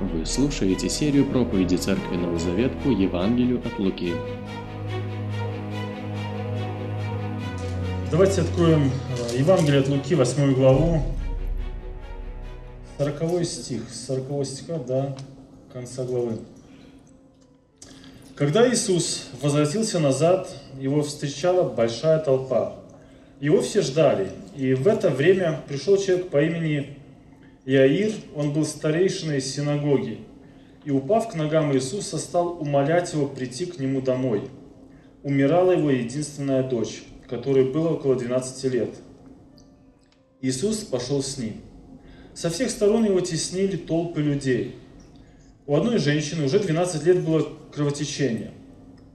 Вы слушаете серию проповеди Церкви Новый Завет по Евангелию от Луки. Давайте откроем э, Евангелие от Луки, 8 главу, 40 стих, с 40 стиха до конца главы. Когда Иисус возвратился назад, его встречала большая толпа. Его все ждали, и в это время пришел человек по имени Иаир, он был старейшиной синагоги, и, упав к ногам Иисуса, стал умолять его прийти к нему домой. Умирала его единственная дочь, которой было около 12 лет. Иисус пошел с ним. Со всех сторон его теснили толпы людей. У одной женщины уже 12 лет было кровотечение.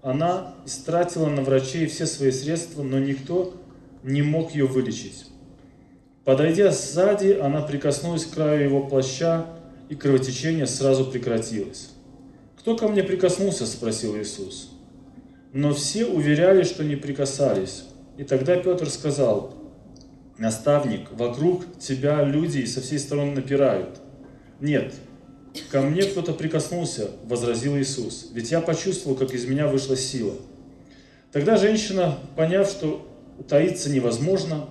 Она истратила на врачей все свои средства, но никто не мог ее вылечить. Подойдя сзади, она прикоснулась к краю его плаща, и кровотечение сразу прекратилось. «Кто ко мне прикоснулся?» – спросил Иисус. Но все уверяли, что не прикасались. И тогда Петр сказал, «Наставник, вокруг тебя люди со всей стороны напирают». «Нет, ко мне кто-то прикоснулся», – возразил Иисус, «ведь я почувствовал, как из меня вышла сила». Тогда женщина, поняв, что утаиться невозможно,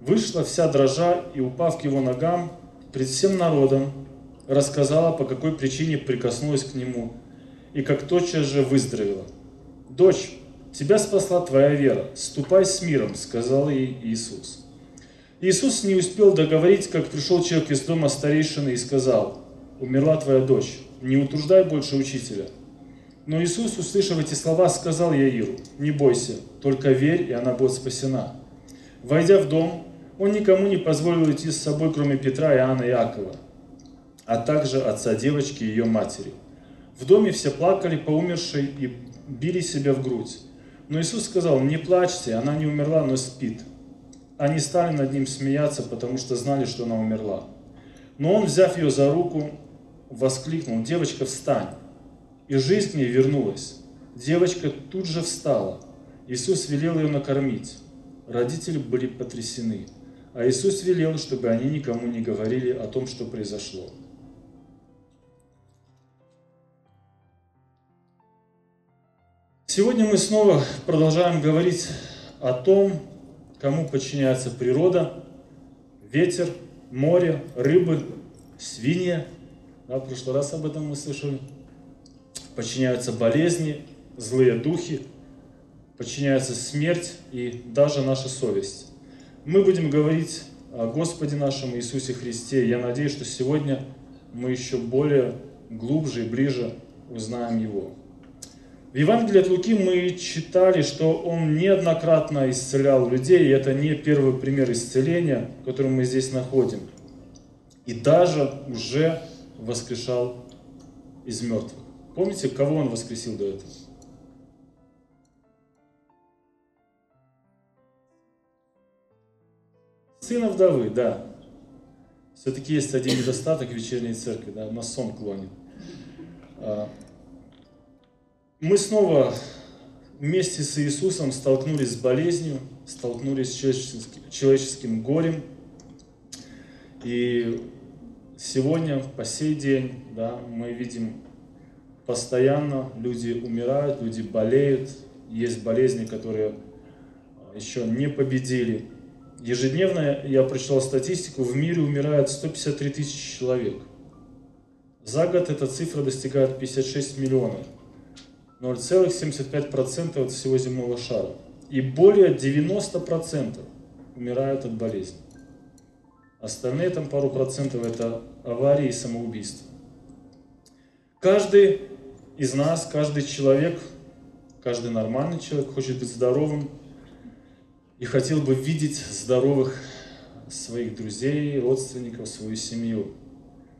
вышла вся дрожа и, упав к его ногам, пред всем народом рассказала, по какой причине прикоснулась к нему, и как тотчас же выздоровела. «Дочь, тебя спасла твоя вера, ступай с миром», — сказал ей Иисус. Иисус не успел договорить, как пришел человек из дома старейшины и сказал, «Умерла твоя дочь, не утруждай больше учителя». Но Иисус, услышав эти слова, сказал Яиру, «Не бойся, только верь, и она будет спасена». Войдя в дом, он никому не позволил идти с собой, кроме Петра, Иоанна и Иакова, а также отца девочки и ее матери. В доме все плакали по умершей и били себя в грудь. Но Иисус сказал, не плачьте, она не умерла, но спит. Они стали над ним смеяться, потому что знали, что она умерла. Но он, взяв ее за руку, воскликнул, девочка, встань. И жизнь к ней вернулась. Девочка тут же встала. Иисус велел ее накормить. Родители были потрясены. А Иисус велел, чтобы они никому не говорили о том, что произошло. Сегодня мы снова продолжаем говорить о том, кому подчиняется природа, ветер, море, рыбы, свинья. Да, в прошлый раз об этом мы слышали. Подчиняются болезни, злые духи, подчиняется смерть и даже наша совесть. Мы будем говорить о Господе нашем Иисусе Христе. Я надеюсь, что сегодня мы еще более глубже и ближе узнаем Его. В Евангелии от Луки мы читали, что Он неоднократно исцелял людей, и это не первый пример исцеления, который мы здесь находим. И даже уже воскрешал из мертвых. Помните, кого Он воскресил до этого? Сына вдовы, да. Все-таки есть один недостаток вечерней церкви, да, на сон клонит. А, мы снова вместе с Иисусом столкнулись с болезнью, столкнулись с человеческим, человеческим горем. И сегодня, по сей день, да, мы видим постоянно люди умирают, люди болеют, есть болезни, которые еще не победили. Ежедневно, я прочитал статистику, в мире умирает 153 тысячи человек. За год эта цифра достигает 56 миллионов. 0,75% от всего земного шара. И более 90% умирают от болезни. Остальные там пару процентов это аварии и самоубийства. Каждый из нас, каждый человек, каждый нормальный человек хочет быть здоровым, и хотел бы видеть здоровых своих друзей, родственников, свою семью.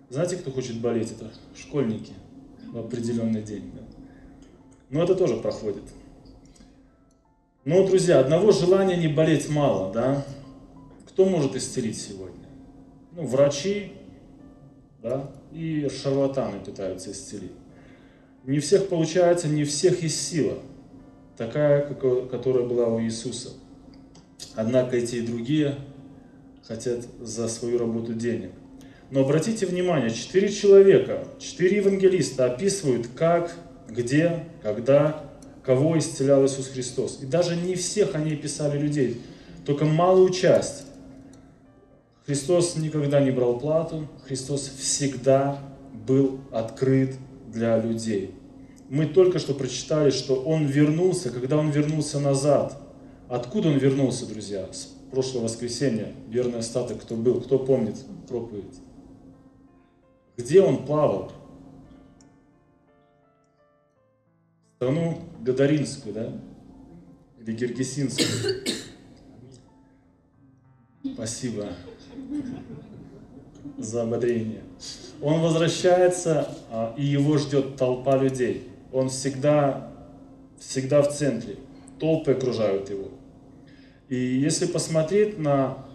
Знаете, кто хочет болеть? Это школьники в определенный день. Да? Но это тоже проходит. Но, друзья, одного желания не болеть мало, да? Кто может исцелить сегодня? Ну, врачи, да, и шарлатаны пытаются исцелить. Не всех получается, не всех есть сила, такая, которая была у Иисуса – Однако и те, и другие хотят за свою работу денег. Но обратите внимание, четыре человека, четыре евангелиста описывают, как, где, когда, кого исцелял Иисус Христос. И даже не всех они описали людей, только малую часть. Христос никогда не брал плату, Христос всегда был открыт для людей. Мы только что прочитали, что Он вернулся, когда Он вернулся назад. Откуда Он вернулся, друзья? С прошлого воскресенья, верный остаток, кто был, кто помнит проповедь? Где Он плавал? Страну Гадаринскую, да? Или Гергесинскую? Спасибо за ободрение. Он возвращается, а, и его ждет толпа людей. Он всегда, всегда в центре. Толпы окружают его. И если посмотреть на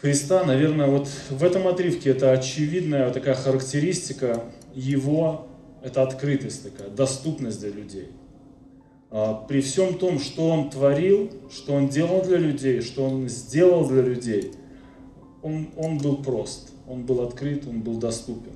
Христа, наверное, вот в этом отрывке это очевидная такая характеристика его, это открытость такая, доступность для людей. А, при всем том, что он творил, что он делал для людей, что он сделал для людей, он, он был прост, он был открыт, он был доступен.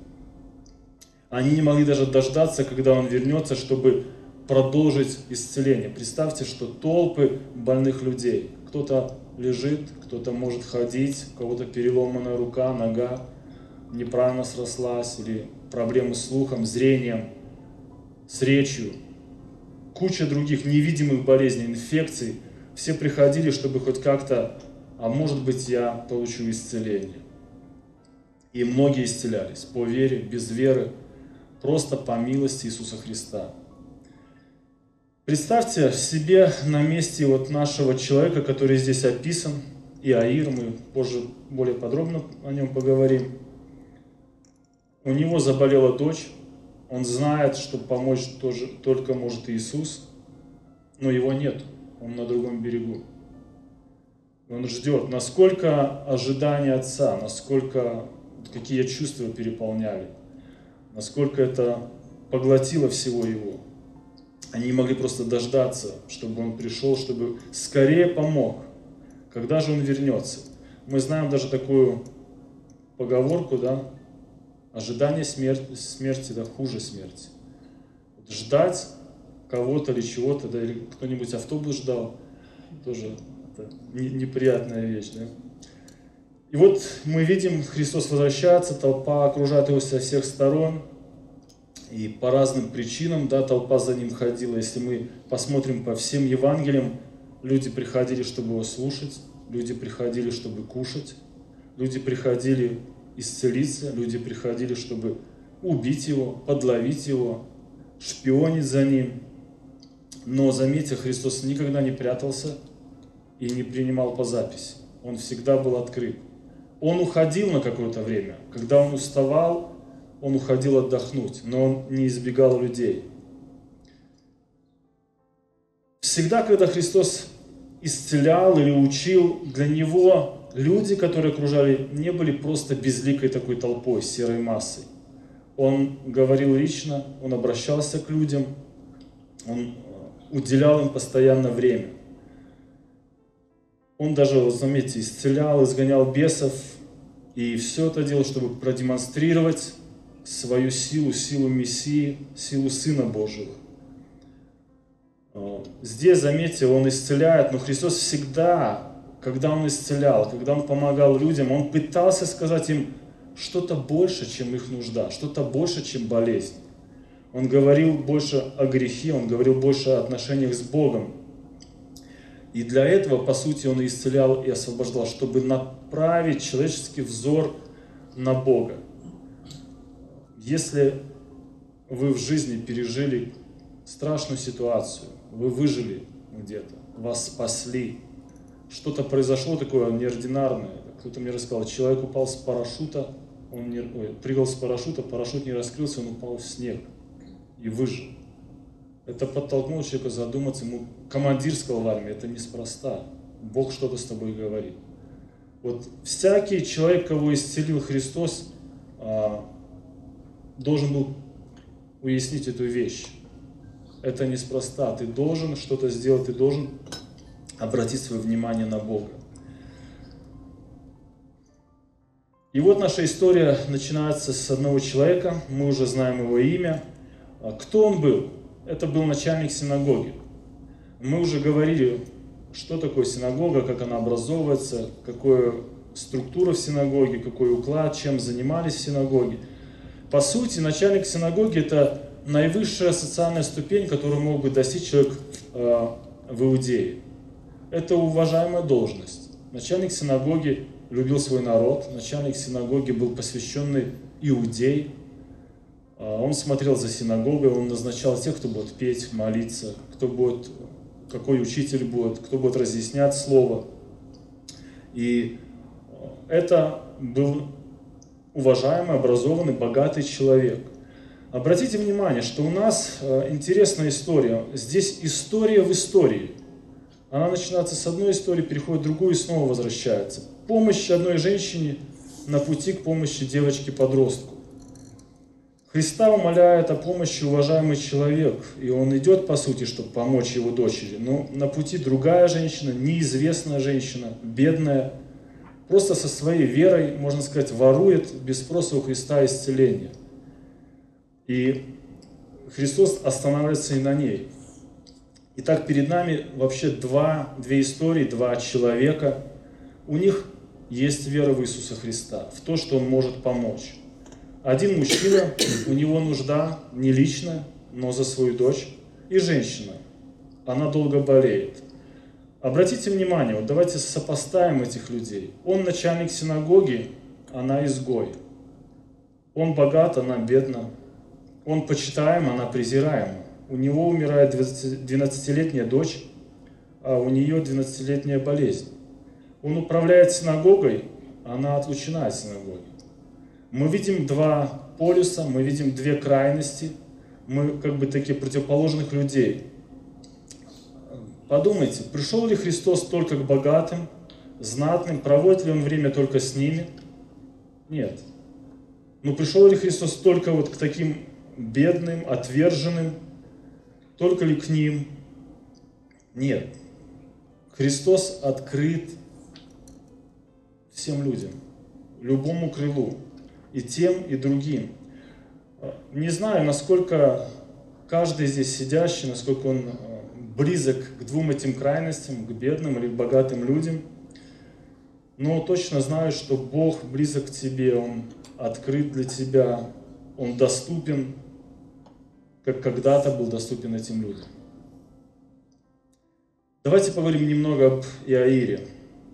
Они не могли даже дождаться, когда он вернется, чтобы продолжить исцеление. Представьте, что толпы больных людей. Кто-то лежит, кто-то может ходить, у кого-то переломанная рука, нога, неправильно срослась, или проблемы с слухом, зрением, с речью. Куча других невидимых болезней, инфекций. Все приходили, чтобы хоть как-то, а может быть я получу исцеление. И многие исцелялись по вере, без веры, просто по милости Иисуса Христа. Представьте себе на месте вот нашего человека, который здесь описан, Иаир, мы позже более подробно о нем поговорим. У него заболела дочь, он знает, что помочь тоже, только может Иисус, но его нет, он на другом берегу. Он ждет, насколько ожидания Отца, насколько, какие чувства переполняли, насколько это поглотило всего его. Они не могли просто дождаться, чтобы он пришел, чтобы скорее помог. Когда же он вернется? Мы знаем даже такую поговорку, да, ожидание смерти, смерти да, хуже смерти. Ждать кого-то или чего-то, да, или кто-нибудь автобус ждал, тоже это неприятная вещь, да. И вот мы видим, Христос возвращается, толпа окружает его со всех сторон, и по разным причинам, да, толпа за ним ходила. Если мы посмотрим по всем Евангелиям, люди приходили, чтобы его слушать, люди приходили, чтобы кушать, люди приходили исцелиться, люди приходили, чтобы убить его, подловить его, шпионить за ним. Но заметьте, Христос никогда не прятался и не принимал по записи. Он всегда был открыт. Он уходил на какое-то время. Когда он уставал, он уходил отдохнуть, но он не избегал людей. Всегда, когда Христос исцелял или учил, для него люди, которые окружали, не были просто безликой такой толпой, серой массой. Он говорил лично, он обращался к людям, он уделял им постоянно время. Он даже, заметьте, исцелял, изгонял бесов, и все это делал, чтобы продемонстрировать свою силу, силу Мессии, силу Сына Божьего. Э, здесь, заметьте, Он исцеляет, но Христос всегда, когда Он исцелял, когда Он помогал людям, Он пытался сказать им что-то больше, чем их нужда, что-то больше, чем болезнь. Он говорил больше о грехе, Он говорил больше о отношениях с Богом. И для этого, по сути, Он исцелял и освобождал, чтобы направить человеческий взор на Бога. Если вы в жизни пережили страшную ситуацию, вы выжили где-то, вас спасли, что-то произошло такое неординарное. Кто-то мне рассказал, человек упал с парашюта, он не, ой, прыгал с парашюта, парашют не раскрылся, он упал в снег и выжил. Это подтолкнуло человека задуматься, ему командир сказал в армии, это неспроста. Бог что-то с тобой говорит. Вот всякий человек, кого исцелил Христос, а, должен был уяснить эту вещь. Это неспроста. Ты должен что-то сделать, ты должен обратить свое внимание на Бога. И вот наша история начинается с одного человека, мы уже знаем его имя. А Кто он был? Это был начальник синагоги. Мы уже говорили, что такое синагога, как она образовывается, какая структура в синагоге, какой уклад, чем занимались в синагоге. По сути, начальник синагоги – это наивысшая социальная ступень, которую мог бы достичь человек э, в Иудее. Это уважаемая должность. Начальник синагоги любил свой народ, начальник синагоги был посвященный иудей. А, Он смотрел за синагогой, он назначал тех, кто будет петь, молиться, кто будет, какой учитель будет, кто будет разъяснять слово. И это был уважаемый, образованный, богатый человек. Обратите внимание, что у нас э, интересная история. Здесь история в истории. Она начинается с одной истории, переходит в другую и снова возвращается. Помощь одной женщине на пути к помощи девочке-подростку. Христа умоляет о помощи уважаемый человек, и он идет, по сути, чтобы помочь его дочери. Но на пути другая женщина, неизвестная женщина, бедная, просто со своей верой, можно сказать, ворует без спроса у Христа исцеление. И Христос останавливается и на ней. Итак, перед нами вообще два, две истории, два человека. У них есть вера в Иисуса Христа, в то, что Он может помочь. Один мужчина, у него нужда не личная, но за свою дочь. И женщина, она долго болеет. Обратите внимание, вот давайте сопоставим этих людей. Он начальник синагоги, она изгой. Он богат, она бедна. Он почитаем, она презираема. У него умирает 12-летняя дочь, а у нее 12-летняя болезнь. Он управляет синагогой, она отлучена от синагоги. Мы видим два полюса, мы видим две крайности, мы как бы такие противоположных людей. Подумайте, пришел ли Христос только к богатым, знатным, проводит ли Он время только с ними? Нет. Но пришел ли Христос только вот к таким бедным, отверженным, только ли к ним? Нет. Христос открыт всем людям, любому крылу, и тем, и другим. Не знаю, насколько каждый здесь сидящий, насколько он э, близок к двум этим крайностям, к бедным или к богатым людям, но точно знаю, что Бог близок к тебе, Он открыт для тебя, Он доступен, как когда-то был доступен этим людям. Давайте поговорим немного об Иаире.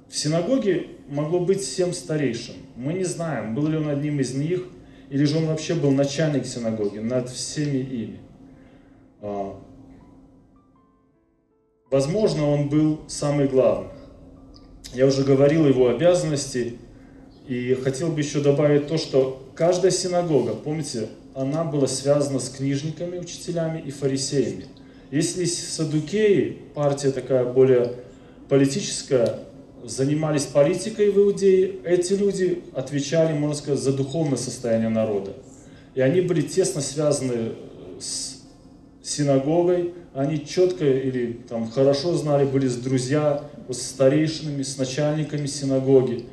В синагоге могло быть семь старейшин. Мы не знаем, был ли он одним из них, или же он вообще был начальник синагоги над всеми ими. Возможно, он был самый главный. Я уже говорил его обязанности, и хотел бы еще добавить то, что каждая синагога, помните, она была связана с книжниками, учителями и фарисеями. Если садукеи, партия такая более политическая, занимались политикой в Иудее, эти люди отвечали, можно сказать, за духовное состояние народа. И они были тесно связаны с синагогой, они четко или там хорошо знали, были с друзья, с старейшинами, с начальниками синагоги.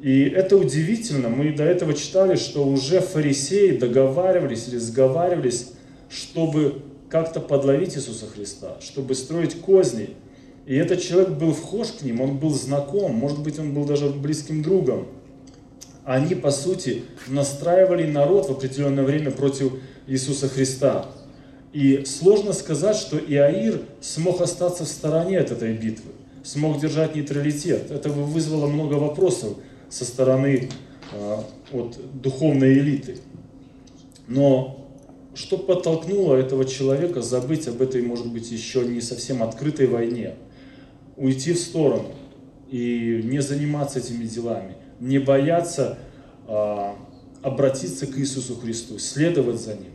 И это удивительно, мы до этого читали, что уже фарисеи договаривались или сговаривались, чтобы как-то подловить Иисуса Христа, чтобы строить козни. И этот человек был вхож к ним, он был знаком, может быть, он был даже близким другом. Они, по сути, настраивали народ в определенное время против Иисуса Христа. И сложно сказать, что Иаир смог остаться в стороне от этой битвы, смог держать нейтралитет. Это вызвало много вопросов со стороны э, от духовной элиты. Но что подтолкнуло этого человека забыть об этой, может быть, еще не совсем открытой войне? уйти в сторону и не заниматься этими делами, не бояться а, обратиться к Иисусу Христу, следовать за Ним.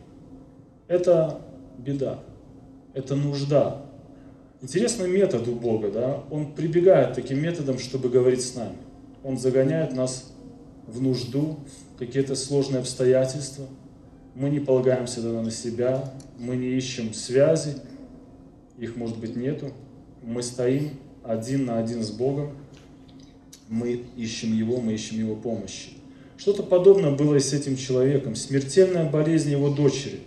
Это беда, это нужда. Интересный метод у Бога, да? Он прибегает таким методам, чтобы говорить с нами. Он загоняет нас в нужду, в какие-то сложные обстоятельства. Мы не полагаемся тогда на себя, мы не ищем связи, их, может быть, нету. Мы стоим один на один с Богом, мы ищем Его, мы ищем Его помощи. Что-то подобное было и с этим человеком. Смертельная болезнь его дочери.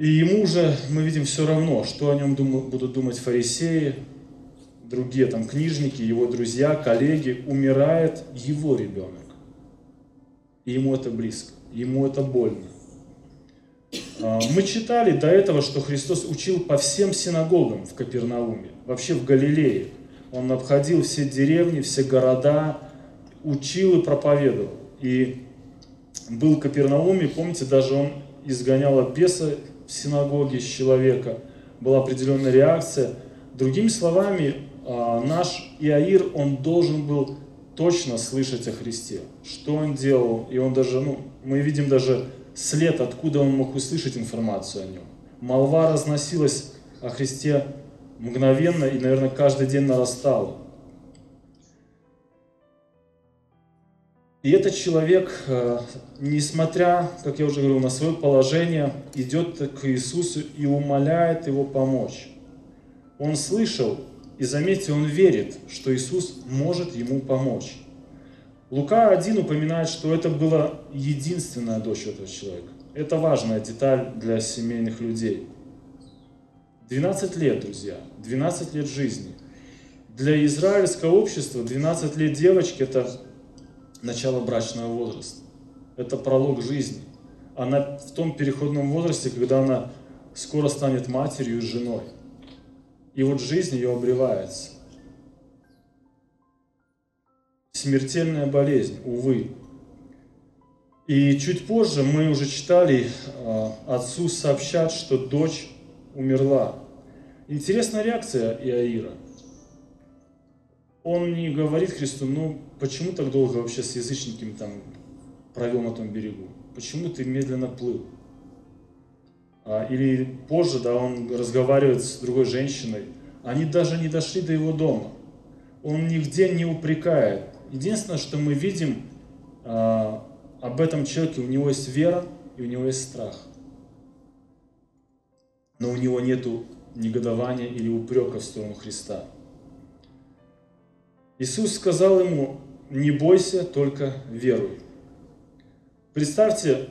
И ему уже, мы видим, все равно, что о нем дум- будут думать фарисеи, другие там книжники, его друзья, коллеги. Умирает его ребенок. И ему это близко, ему это больно. А, мы читали до этого, что Христос учил по всем синагогам в Капернауме, вообще в Галилее. Он обходил все деревни, все города, учил и проповедовал. И был в Капернауме, помните, даже он изгонял от беса в синагоге с человека. Была определенная реакция. Другими словами, а, наш Иаир, он должен был точно слышать о Христе, что он делал. И он даже, ну, мы видим даже след, откуда он мог услышать информацию о нем. Молва разносилась о Христе мгновенно и, наверное, каждый день нарастала. И этот человек, э, несмотря, как я уже говорил, на свое положение, идет к Иисусу и умоляет его помочь. Он слышал, и заметьте, он верит, что Иисус может ему помочь. Лука 1 упоминает, что это была единственная дочь этого человека. Это важная деталь для семейных людей. 12 лет, друзья, 12 лет жизни. Для израильского общества 12 лет девочки – это начало брачного возраста. Это пролог жизни. Она в том переходном возрасте, когда она скоро станет матерью и женой. И вот жизнь ее обревается. Смертельная болезнь, увы. И чуть позже мы уже читали, а, отцу сообщат, что дочь умерла. Интересная реакция Иаира. Он не говорит Христу, ну почему так долго вообще с язычниками там провел на том берегу? Почему ты медленно плыл? А, или позже, да, он разговаривает с другой женщиной. Они даже не дошли до его дома. Он нигде не упрекает. Единственное, что мы видим а, об этом человеке, у него есть вера и у него есть страх. Но у него нет негодования или упрека в сторону Христа. Иисус сказал ему, не бойся, только веруй. Представьте,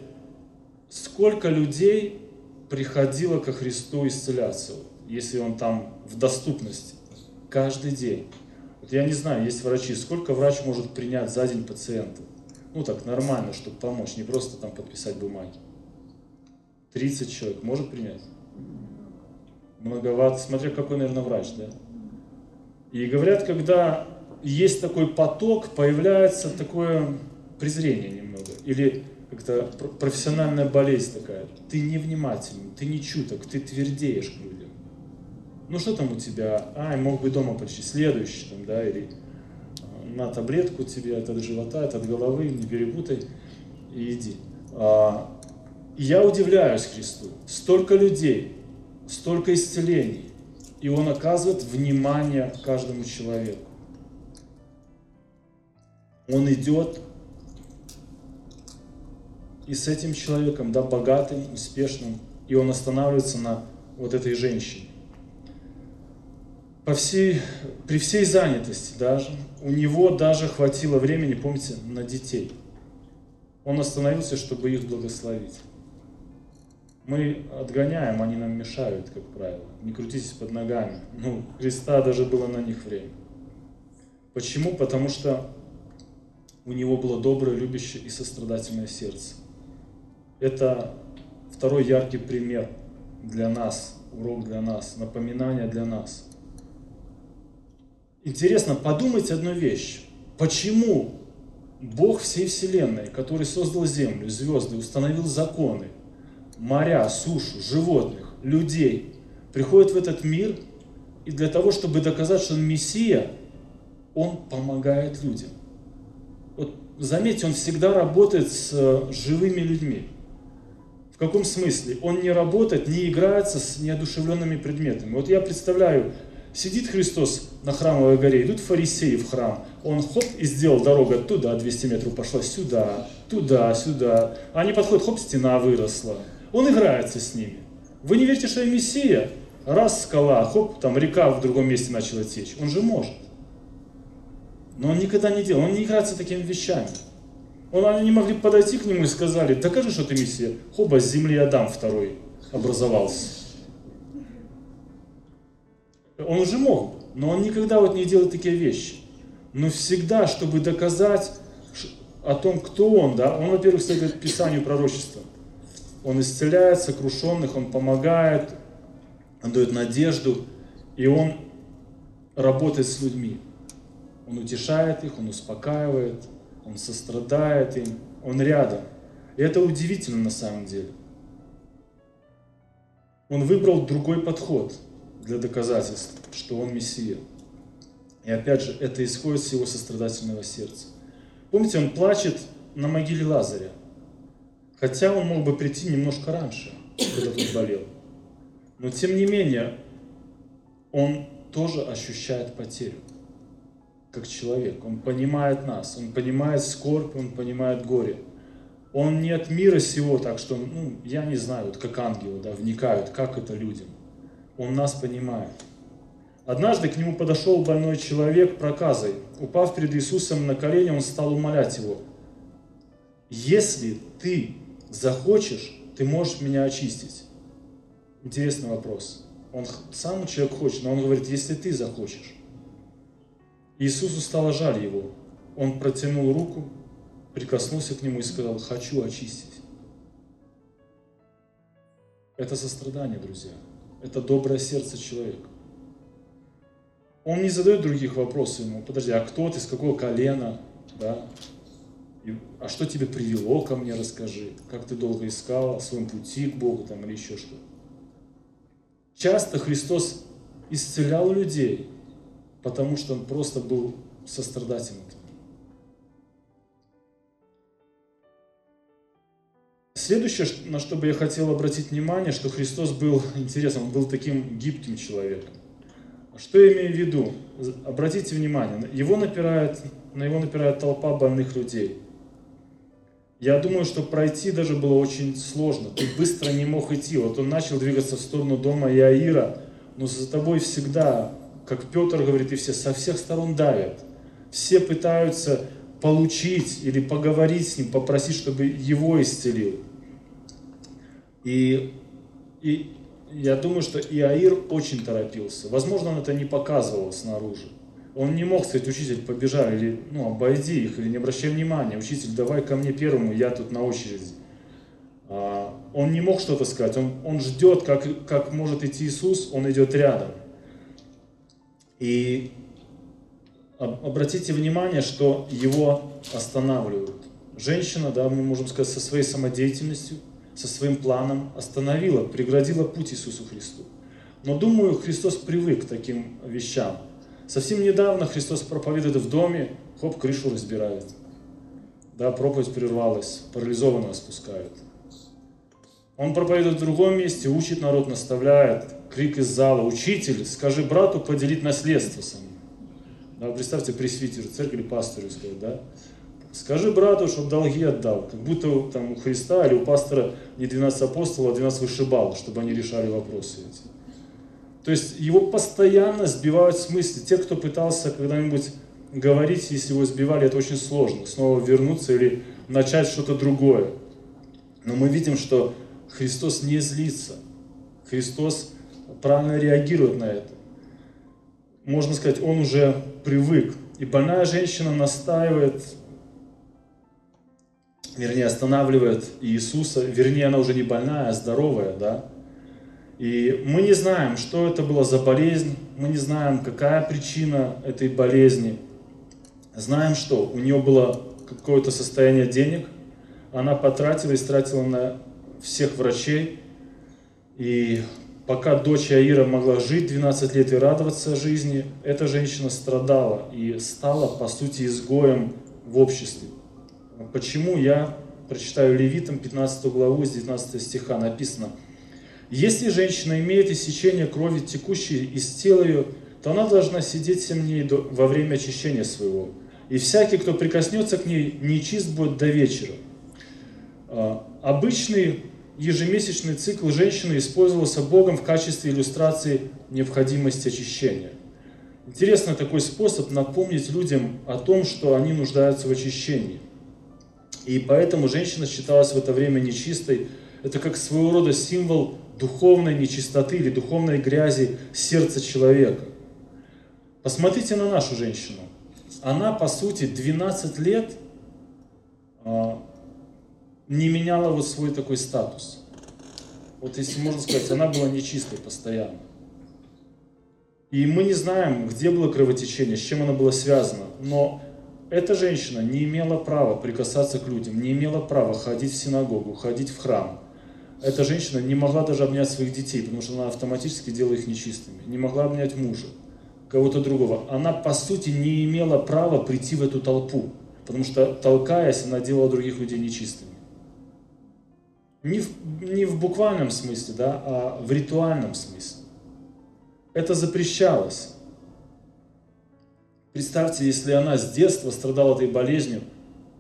сколько людей приходило ко Христу исцеляться, если он там в доступности, каждый день. Вот я не знаю, есть врачи, сколько врач может принять за день пациента? Ну так, нормально, чтобы помочь, не просто там подписать бумаги. 30 человек может принять? Многовато, смотря какой, наверное, врач, да? И говорят, когда есть такой поток, появляется такое презрение немного. Или как-то профессиональная болезнь такая. Ты невнимательный, ты не чуток, ты твердеешь к людям. Ну что там у тебя? Ай, мог бы дома прийти. Следующий там, да, или «А, на таблетку тебе от, от живота, от, от головы, не перепутай и иди. А, я удивляюсь Христу. Столько людей, столько исцелений. И Он оказывает внимание каждому человеку. Он идет и с этим человеком, да, богатым, успешным, и он останавливается на вот этой женщине. По всей, при всей занятости даже, у него даже хватило времени, помните, на детей. Он остановился, чтобы их благословить. Мы отгоняем, они нам мешают, как правило. Не крутитесь под ногами. Ну, Христа даже было на них время. Почему? Потому что у него было доброе, любящее и сострадательное сердце. Это второй яркий пример для нас, урок для нас, напоминание для нас. Интересно, подумайте одну вещь. Почему Бог всей Вселенной, который создал Землю, звезды, установил законы, моря, сушу, животных, людей, приходит в этот мир и для того, чтобы доказать, что он Мессия, он помогает людям. Заметьте, он всегда работает с э, живыми людьми. В каком смысле? Он не работает, не играется с неодушевленными предметами. Вот я представляю, сидит Христос на храмовой горе, идут фарисеи в храм. Он хоп и сделал дорогу туда, 200 метров пошла, сюда, туда, сюда. Они подходят, хоп, стена выросла. Он играется с ними. Вы не верите, что я Мессия? Раз скала, хоп, там река в другом месте начала течь. Он же может. Но он никогда не делал, он не играется такими вещами. Он, они не могли подойти к нему и сказали, докажи, что ты Мессия. Хоба, с земли Адам второй образовался. Он уже мог, но он никогда вот не делал такие вещи. Но всегда, чтобы доказать о том, кто он, да, он, во-первых, следует Писанию пророчества. Он исцеляет сокрушенных, он помогает, он дает надежду, и он работает с людьми. Он утешает их, он успокаивает, он сострадает им, он рядом. И это удивительно на самом деле. Он выбрал другой подход для доказательств, что он Мессия. И опять же, это исходит с его сострадательного сердца. Помните, он плачет на могиле Лазаря. Хотя он мог бы прийти немножко раньше, когда тот болел. Но тем не менее, он тоже ощущает потерю, как человек. Он понимает нас, он понимает скорбь, он понимает горе. Он не от мира сего, так что, ну, я не знаю, вот как ангелы, да, вникают, как это людям. Он нас понимает. Однажды к нему подошел больной человек проказой. Упав перед Иисусом на колени, он стал умолять его. Если ты захочешь, ты можешь меня очистить. Интересный вопрос. Он сам человек хочет, но он говорит, если ты захочешь. Иисусу стало жаль его. Он протянул руку, прикоснулся к нему и сказал, хочу очистить. Это сострадание, друзья. Это доброе сердце человека. Он не задает других вопросов ему. Подожди, а кто ты, с какого колена? Да? А что тебе привело ко мне, расскажи. Как ты долго искал о своем пути к Богу там, или еще что-то. Часто Христос исцелял людей, потому что Он просто был сострадательным. Следующее, на что бы я хотел обратить внимание, что Христос был, интересно, Он был таким гибким человеком. Что я имею в виду? Обратите внимание, его напирает, на него напирает толпа больных людей. Я думаю, что пройти даже было очень сложно. Ты быстро не мог идти. Вот он начал двигаться в сторону дома Иаира, но за тобой всегда, как Петр говорит, и все со всех сторон давят. Все пытаются получить или поговорить с ним, попросить, чтобы его исцелил. И, и я думаю, что Иаир очень торопился. Возможно, он это не показывал снаружи. Он не мог сказать, учитель, побежали, или ну, обойди их, или не обращай внимания, учитель, давай ко мне первому, я тут на очереди. А, он не мог что-то сказать, он, он ждет, как, как может идти Иисус, он идет рядом. И обратите внимание, что его останавливают. Женщина, да, мы можем сказать, со своей самодеятельностью, со своим планом остановила, преградила путь Иисусу Христу. Но думаю, Христос привык к таким вещам. Совсем недавно Христос проповедует в доме, хоп, крышу разбирает. Да, проповедь прервалась, парализованного спускают. Он проповедует в другом месте, учит народ, наставляет, крик из зала, учитель, скажи брату поделить наследство со мной. Да, представьте, пресвитер, церковь или пастору сказать, да? Скажи брату, чтобы долги отдал. Как будто там у Христа или у пастора не 12 апостолов, а 12 вышибал, чтобы они решали вопросы эти. То есть его постоянно сбивают с мысли. Те, кто пытался когда-нибудь говорить, если его сбивали, это очень сложно. Снова вернуться или начать что-то другое. Но мы видим, что Христос не злится. Христос правильно реагирует на это. Можно сказать, он уже привык. И больная женщина настаивает, вернее, останавливает Иисуса, вернее, она уже не больная, а здоровая, да, и мы не знаем, что это была за болезнь, мы не знаем, какая причина этой болезни. Знаем, что у нее было какое-то состояние денег, она потратила и стратила на всех врачей. И пока дочь Аира могла жить 12 лет и радоваться жизни, эта женщина страдала и стала, по сути, изгоем в обществе. Почему я прочитаю Левитам 15 главу с 19 стиха написано – если женщина имеет иссечение крови, текущей из тела ее, то она должна сидеть семь дней во время очищения своего. И всякий, кто прикоснется к ней, нечист будет до вечера. А, обычный ежемесячный цикл женщины использовался Богом в качестве иллюстрации необходимости очищения. Интересно такой способ напомнить людям о том, что они нуждаются в очищении. И поэтому женщина считалась в это время нечистой. Это как своего рода символ духовной нечистоты или духовной грязи сердца человека. Посмотрите на нашу женщину. Она, по сути, 12 лет а, не меняла вот свой такой статус. Вот если можно сказать, она была нечистой постоянно. И мы не знаем, где было кровотечение, с чем оно было связано. Но эта женщина не имела права прикасаться к людям, не имела права ходить в синагогу, ходить в храм. Эта женщина не могла даже обнять своих детей, потому что она автоматически делала их нечистыми. Не могла обнять мужа, кого-то другого. Она, по сути, не имела права прийти в эту толпу, потому что, толкаясь, она делала других людей нечистыми. Не в, не в буквальном смысле, да, а в ритуальном смысле. Это запрещалось. Представьте, если она с детства страдала этой болезнью,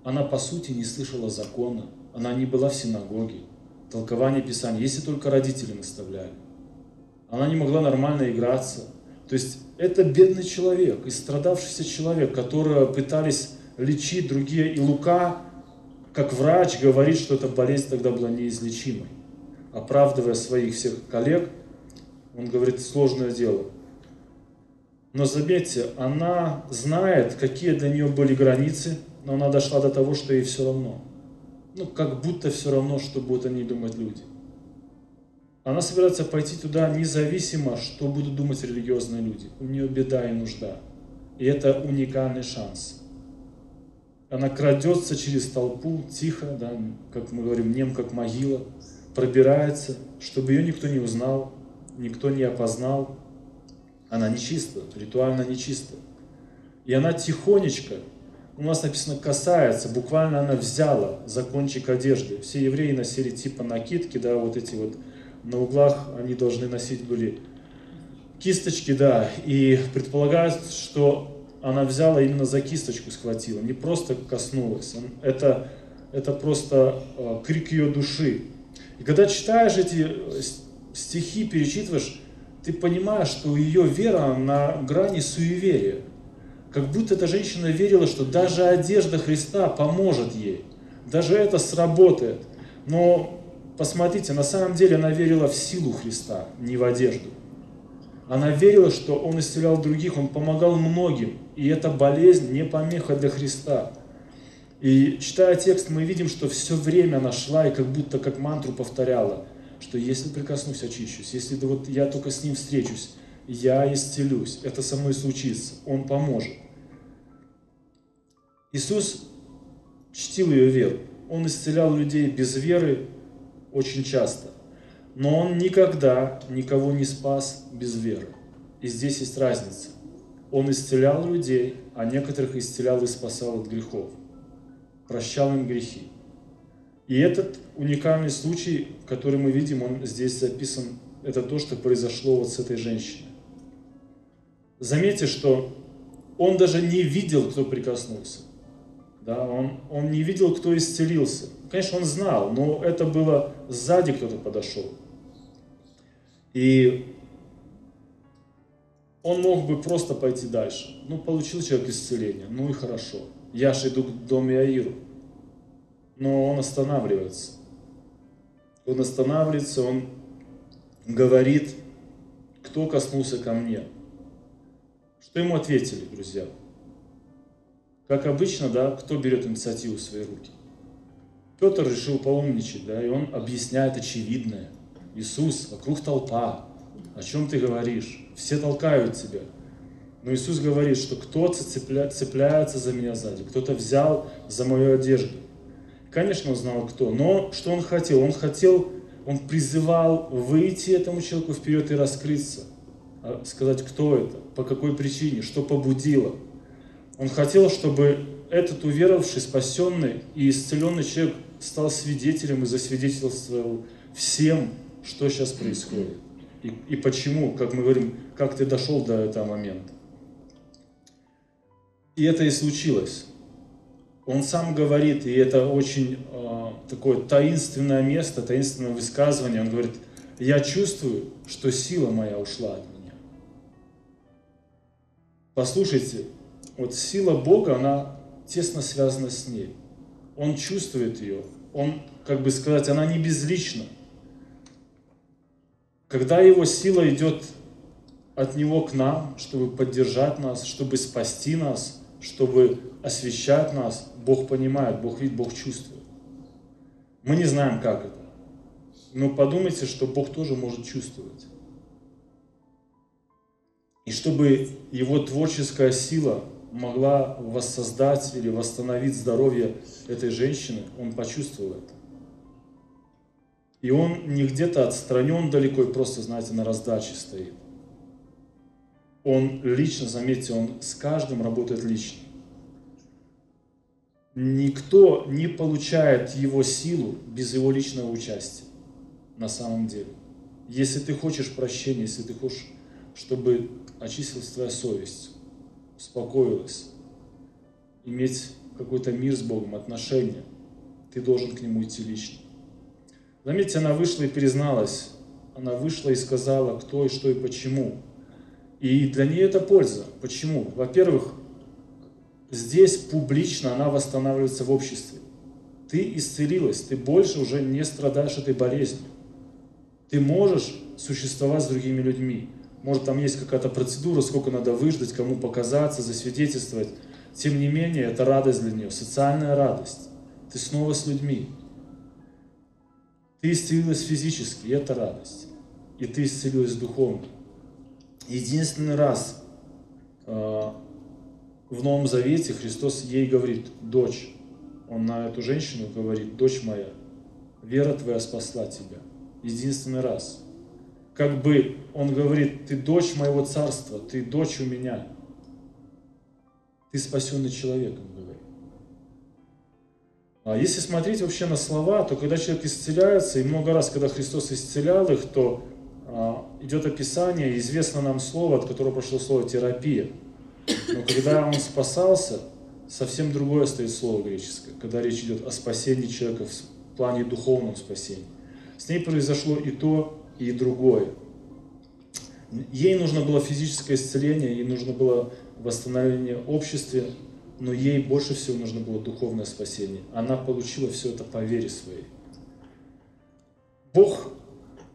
она по сути не слышала закона, она не была в синагоге, толкование Писания, если только родители наставляли. Она не могла нормально играться. То есть это бедный человек, истрадавшийся человек, которого пытались лечить другие. И Лука, как врач, говорит, что эта болезнь тогда была неизлечимой. Оправдывая своих всех коллег, он говорит, сложное дело. Но заметьте, она знает, какие для нее были границы, но она дошла до того, что ей все равно. Ну, как будто все равно, что будут о ней думать люди. Она собирается пойти туда независимо, что будут думать религиозные люди. У нее беда и нужда. И это уникальный шанс. Она крадется через толпу, тихо, да, как мы говорим, нем как могила, пробирается, чтобы ее никто не узнал, никто не опознал. Она нечиста, ритуально нечиста. И она тихонечко, у нас написано касается, буквально она взяла за кончик одежды. Все евреи носили типа накидки, да, вот эти вот на углах они должны носить были кисточки, да, и предполагают, что она взяла именно за кисточку схватила, не просто коснулась. Это, это просто э, крик ее души. И когда читаешь эти стихи перечитываешь, ты понимаешь, что ее вера на грани суеверия. Как будто эта женщина верила, что даже одежда Христа поможет ей. Даже это сработает. Но посмотрите, на самом деле она верила в силу Христа, не в одежду. Она верила, что Он исцелял других, Он помогал многим. И эта болезнь не помеха для Христа. И читая текст, мы видим, что все время она шла и как будто как мантру повторяла – что если прикоснусь, очищусь, если вот я только с ним встречусь, я исцелюсь, это со мной случится, он поможет. Иисус чтил ее веру. Он исцелял людей без веры очень часто. Но он никогда никого не спас без веры. И здесь есть разница. Он исцелял людей, а некоторых исцелял и спасал от грехов. Прощал им грехи. И этот уникальный случай, который мы видим, он здесь записан, это то, что произошло вот с этой женщиной. Заметьте, что он даже не видел, кто прикоснулся. Да, он, он не видел, кто исцелился. Конечно, он знал, но это было сзади кто-то подошел. И он мог бы просто пойти дальше. Ну, получил человек исцеление, ну и хорошо. Я же иду к дому Яиру но он останавливается. Он останавливается, он говорит, кто коснулся ко мне. Что ему ответили, друзья? Как обычно, да, кто берет инициативу в свои руки? Петр решил поумничать, да, и он объясняет очевидное. Иисус, вокруг толпа, о чем ты говоришь? Все толкают тебя. Но Иисус говорит, что кто-то цепля... цепляется за меня сзади, кто-то взял за мою одежду. Конечно, он знал кто, но что он хотел? Он хотел, он призывал выйти этому человеку вперед и раскрыться, а сказать, кто это, по какой причине, что побудило. Он хотел, чтобы этот уверовавший, спасенный и исцеленный человек стал свидетелем и засвидетельствовал всем, что сейчас происходит. И, и почему, как мы говорим, как ты дошел до этого момента. И это и случилось. Он сам говорит, и это очень э, такое таинственное место, таинственное высказывание. Он говорит, я чувствую, что сила моя ушла от меня. Послушайте, вот сила Бога, она тесно связана с ней. он чувствует ее, он, как бы сказать, она не безлична. Когда его сила идет от него к нам, чтобы поддержать нас, чтобы спасти нас, чтобы освещать нас, Бог понимает, Бог видит, Бог чувствует. Мы не знаем, как это. Но подумайте, что Бог тоже может чувствовать. И чтобы его творческая сила могла воссоздать или восстановить здоровье этой женщины, он почувствовал это. И он не где-то отстранен далеко и просто, знаете, на раздаче стоит. Он лично, заметьте, он с каждым работает лично. Никто не получает его силу без его личного участия на самом деле. Если ты хочешь прощения, если ты хочешь, чтобы очистилась твоя совесть, успокоилась, иметь какой-то мир с Богом, отношения, ты должен к Нему идти лично. Заметьте, она вышла и призналась. Она вышла и сказала, кто и что и почему. И для нее это польза. Почему? Во-первых, здесь публично она восстанавливается в обществе. Ты исцелилась, ты больше уже не страдаешь этой болезнью. Ты можешь существовать с другими людьми. Может, там есть какая-то процедура, сколько надо выждать, кому показаться, засвидетельствовать. Тем не менее, это радость для нее, социальная радость. Ты снова с людьми. Ты исцелилась физически, и это радость. И ты исцелилась духовно. Единственный раз э, в Новом Завете Христос ей говорит, дочь, он на эту женщину говорит, дочь моя, вера твоя спасла тебя. Единственный раз. Как бы он говорит, ты дочь моего царства, ты дочь у меня. Ты спасенный человек, он говорит. А если смотреть вообще на слова, то когда человек исцеляется, и много раз, когда Христос исцелял их, то а, идет описание, известно нам слово, от которого прошло слово терапия. Но когда он спасался, совсем другое стоит слово греческое, когда речь идет о спасении человека в плане духовном спасении. С ней произошло и то, и другое. Ей нужно было физическое исцеление, ей нужно было восстановление общества, но ей больше всего нужно было духовное спасение. Она получила все это по вере своей. Бог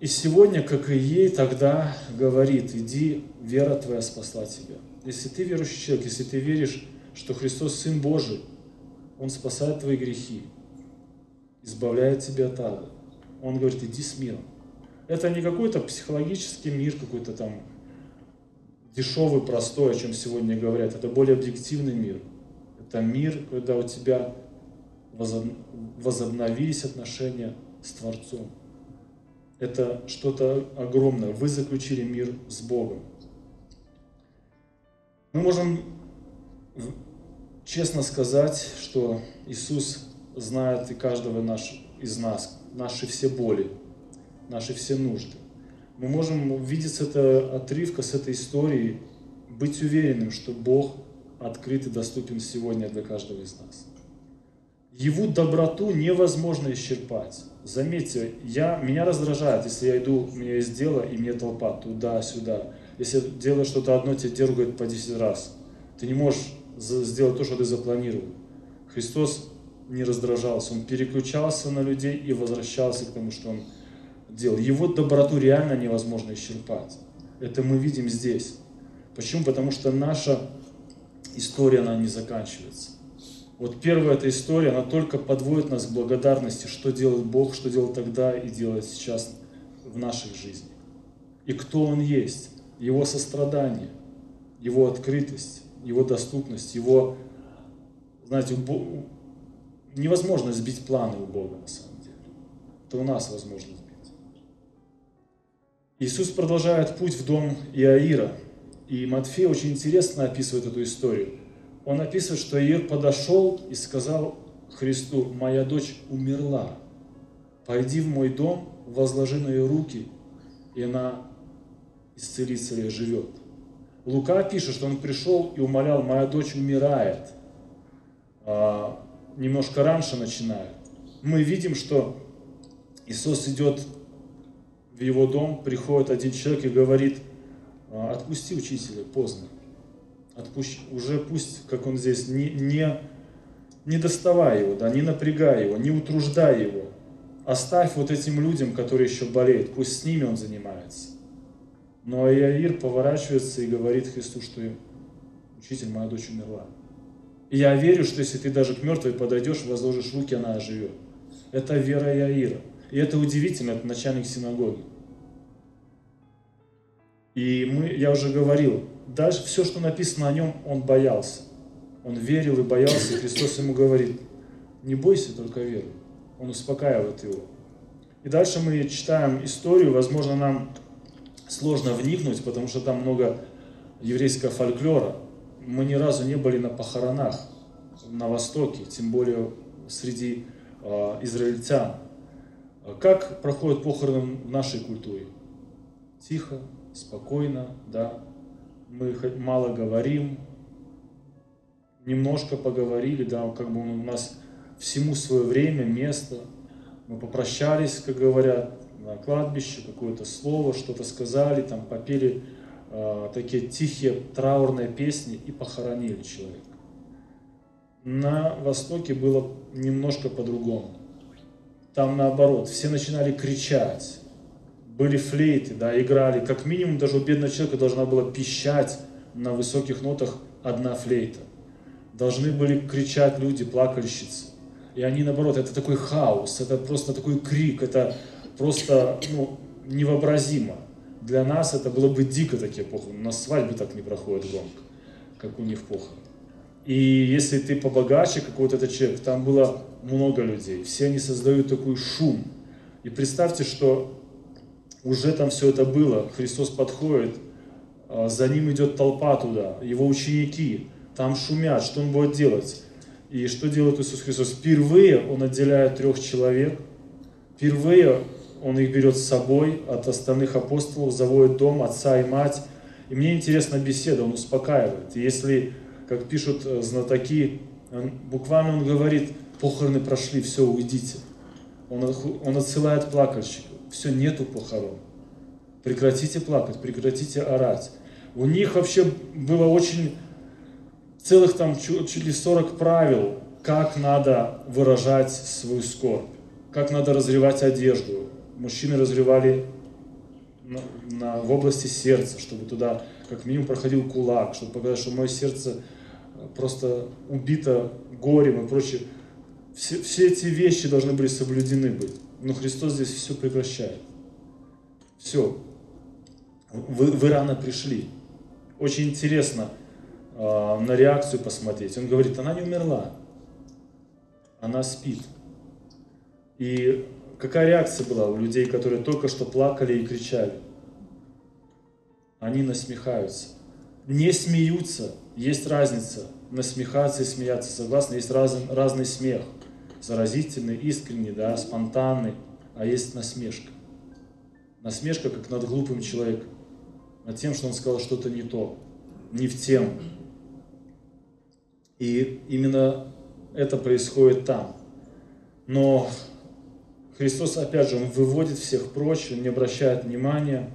и сегодня, как и ей тогда, говорит, иди, вера твоя спасла тебя. Если ты верующий человек, если ты веришь, что Христос Сын Божий, Он спасает твои грехи, избавляет тебя от ада. Он говорит, иди с миром. Это не какой-то психологический мир, какой-то там дешевый, простой, о чем сегодня говорят. Это более объективный мир. Это мир, когда у тебя возобновились отношения с Творцом. Это что-то огромное. Вы заключили мир с Богом. Мы можем честно сказать, что Иисус знает и каждого из нас, наши все боли, наши все нужды. Мы можем видеть с этого отрывка, с этой истории, быть уверенным, что Бог открыт и доступен сегодня для каждого из нас. Его доброту невозможно исчерпать. Заметьте, я, меня раздражает, если я иду, у меня есть дело, и мне толпа туда-сюда. Если делаешь что-то одно, тебе дергают по 10 раз. Ты не можешь сделать то, что ты запланировал. Христос не раздражался, он переключался на людей и возвращался к тому, что он делал. Его доброту реально невозможно исчерпать. Это мы видим здесь. Почему? Потому что наша история, она не заканчивается. Вот первая эта история, она только подводит нас к благодарности, что делает Бог, что делал тогда и делает сейчас в наших жизнях. И кто Он есть, Его сострадание, Его открытость, Его доступность, Его, знаете, невозможно сбить планы у Бога на самом деле. Это у нас возможно сбить. Иисус продолжает путь в дом Иаира. И Матфей очень интересно описывает эту историю. Он описывает, что Иир подошел и сказал Христу, «Моя дочь умерла. Пойди в мой дом, возложи на ее руки, и она исцелится или живет». Лука пишет, что он пришел и умолял, «Моя дочь умирает». А, немножко раньше начинает. Мы видим, что Иисус идет в его дом, приходит один человек и говорит, «А, отпусти учителя, поздно. Отпусти, уже пусть, как он здесь, не, не не доставай его, да, не напрягай его, не утруждай его. Оставь вот этим людям, которые еще болеют, пусть с ними он занимается. Но Иаир поворачивается и говорит Христу, что учитель, моя дочь умерла. И я верю, что если ты даже к мертвой подойдешь, возложишь руки, она оживет. Это вера Иаира. И это удивительно, это начальник синагоги. И мы, я уже говорил, даже все, что написано о нем, он боялся. Он верил и боялся, и Христос ему говорит, не бойся, только веруй. Он успокаивает его. И дальше мы читаем историю, возможно, нам сложно вникнуть, потому что там много еврейского фольклора. Мы ни разу не были на похоронах на Востоке, тем более среди э, израильтян. Как проходят похороны в нашей культуре? Тихо, спокойно, да. Мы мало говорим, немножко поговорили, да, как бы у нас всему свое время, место. Мы попрощались, как говорят, на кладбище, какое-то слово, что-то сказали, там попели э, такие тихие траурные песни и похоронили человека. На Востоке было немножко по-другому. Там наоборот, все начинали кричать, были флейты, да, играли. Как минимум даже у бедного человека должна была пищать на высоких нотах одна флейта. Должны были кричать люди, плакальщицы. И они, наоборот, это такой хаос, это просто такой крик, это просто ну, невообразимо. Для нас это было бы дико такие похороны. У нас свадьбы так не проходят громко, как у них похороны. И если ты побогаче, какой то этот человек, там было много людей, все они создают такой шум. И представьте, что уже там все это было, Христос подходит, а, за ним идет толпа туда, его ученики, там шумят, что он будет делать? И что делает Иисус Христос? Впервые Он отделяет трех человек, впервые Он их берет с собой от остальных апостолов, заводит дом, отца и мать. И мне интересна беседа, Он успокаивает. И если, как пишут э, знатоки, он, буквально Он говорит, похороны прошли, все, уйдите. Он, он отсылает плакальщиков, все, нету похорон. Прекратите плакать, прекратите орать. У них вообще было очень целых там чуть, ли 40 правил, как надо выражать свою скорбь, как надо разревать одежду. Мужчины разревали на, на, в области сердца, чтобы туда как минимум проходил кулак, чтобы показать, что мое сердце э, просто убито горем и прочее. Все, все эти вещи должны были соблюдены быть. Но Христос здесь все прекращает. Все. Вы, вы рано пришли. Очень интересно, э, на реакцию посмотреть. Он говорит, она не умерла, она спит. И какая реакция была у людей, которые только что плакали и кричали? Они насмехаются. Не смеются, есть разница. Насмехаться и смеяться, согласно, есть раз, разный смех. Заразительный, искренний, да, спонтанный, а есть насмешка. Насмешка, как над глупым человеком, над тем, что он сказал что-то не то, не в тему. И именно это происходит там. Но Христос, опять же, Он выводит всех прочь, Он не обращает внимания,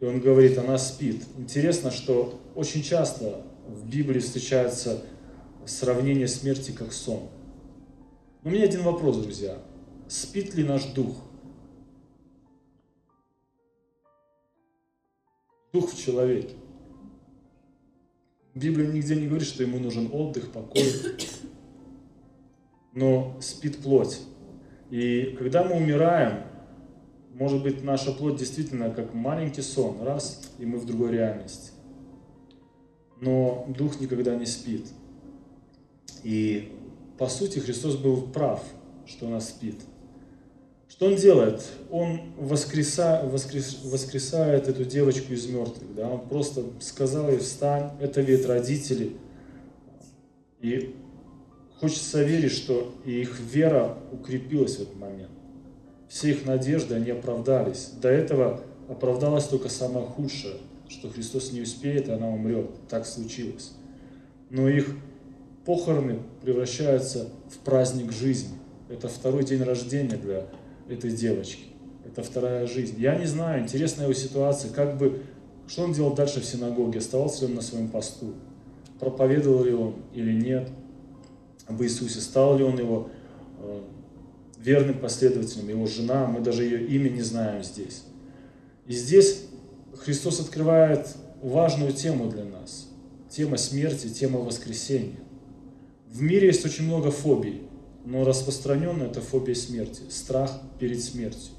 и Он говорит, она спит. Интересно, что очень часто в Библии встречается сравнение смерти как сон. У меня один вопрос, друзья. Спит ли наш дух? Дух в человеке. Библия нигде не говорит, что ему нужен отдых, покой. Но спит плоть. И когда мы умираем, может быть, наша плоть действительно как маленький сон, раз, и мы в другой реальности. Но дух никогда не спит. И по сути Христос был прав, что она спит – что он делает? Он воскреса, воскрес, воскресает эту девочку из мертвых. Да? Он просто сказал ей, встань, это ведь родители. И хочется верить, что и их вера укрепилась в этот момент. Все их надежды, они оправдались. До этого оправдалось только самое худшее, что Христос не успеет, и она умрет. Так случилось. Но их похороны превращаются в праздник жизни. Это второй день рождения для этой девочки. Это вторая жизнь. Я не знаю, интересная его ситуация, как бы, что он делал дальше в синагоге, оставался ли он на своем посту, проповедовал ли он или нет. об Иисусе, стал ли он его э, верным последователем, его жена, мы даже ее имя не знаем здесь. И здесь Христос открывает важную тему для нас. Тема смерти, тема воскресения. В мире есть очень много фобий, но распространенная это фобия смерти, страх перед смертью.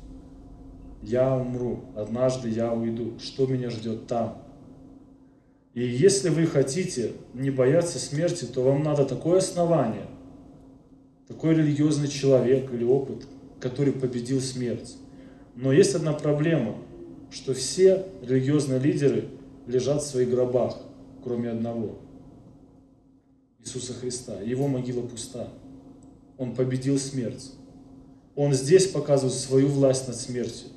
Я умру, однажды я уйду, что меня ждет там? И если вы хотите не бояться смерти, то вам надо такое основание, такой религиозный человек или опыт, который победил смерть. Но есть одна проблема, что все религиозные лидеры лежат в своих гробах, кроме одного. Иисуса Христа. Его могила пуста. Он победил смерть. Он здесь показывает свою власть над смертью.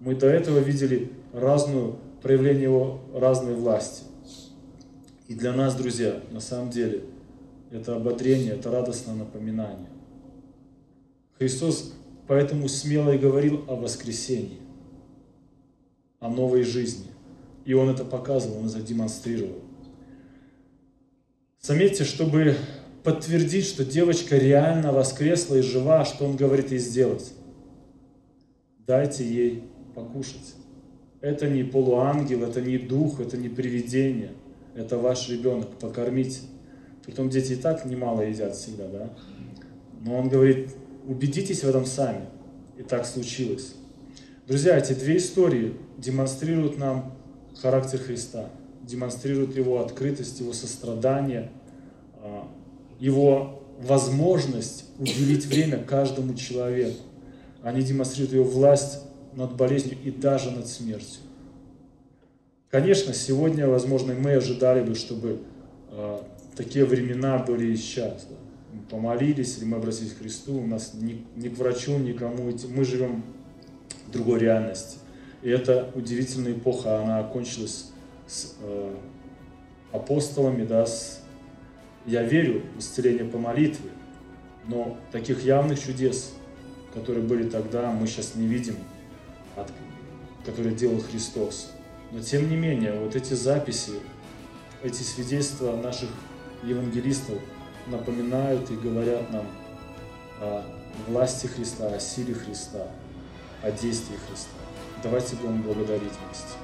Мы до этого видели разную проявление его разной власти. И для нас, друзья, на самом деле, это ободрение, это радостное напоминание. Христос поэтому смело и говорил о воскресении, о новой жизни. И Он это показывал, Он это демонстрировал. Заметьте, чтобы подтвердить, что девочка реально воскресла и жива, что Он говорит ей сделать. Дайте ей покушать. Это не полуангел, это не дух, это не привидение – это ваш ребенок, покормите. Притом дети и так немало едят всегда, да? Но он говорит, убедитесь в этом сами. И так случилось. Друзья, эти две истории демонстрируют нам характер Христа, демонстрируют его открытость, его сострадание, а, его возможность уделить время каждому человеку. Они демонстрируют его власть над болезнью и даже над смертью. Конечно, сегодня, возможно, мы ожидали бы, чтобы э, такие времена были и сейчас. Да. Мы помолились, или мы обратились к Христу, у нас ни, ни к врачу, никому идти. Мы живем в другой реальности. И эта удивительная эпоха, она окончилась с э, апостолами, да, с, я верю в исцеление по молитве, но таких явных чудес, которые были тогда, мы сейчас не видим, от, которые делал Христос. Но тем не менее, вот эти записи, эти свидетельства наших евангелистов напоминают и говорят нам о власти Христа, о силе Христа, о действии Христа. Давайте будем благодарить вместе.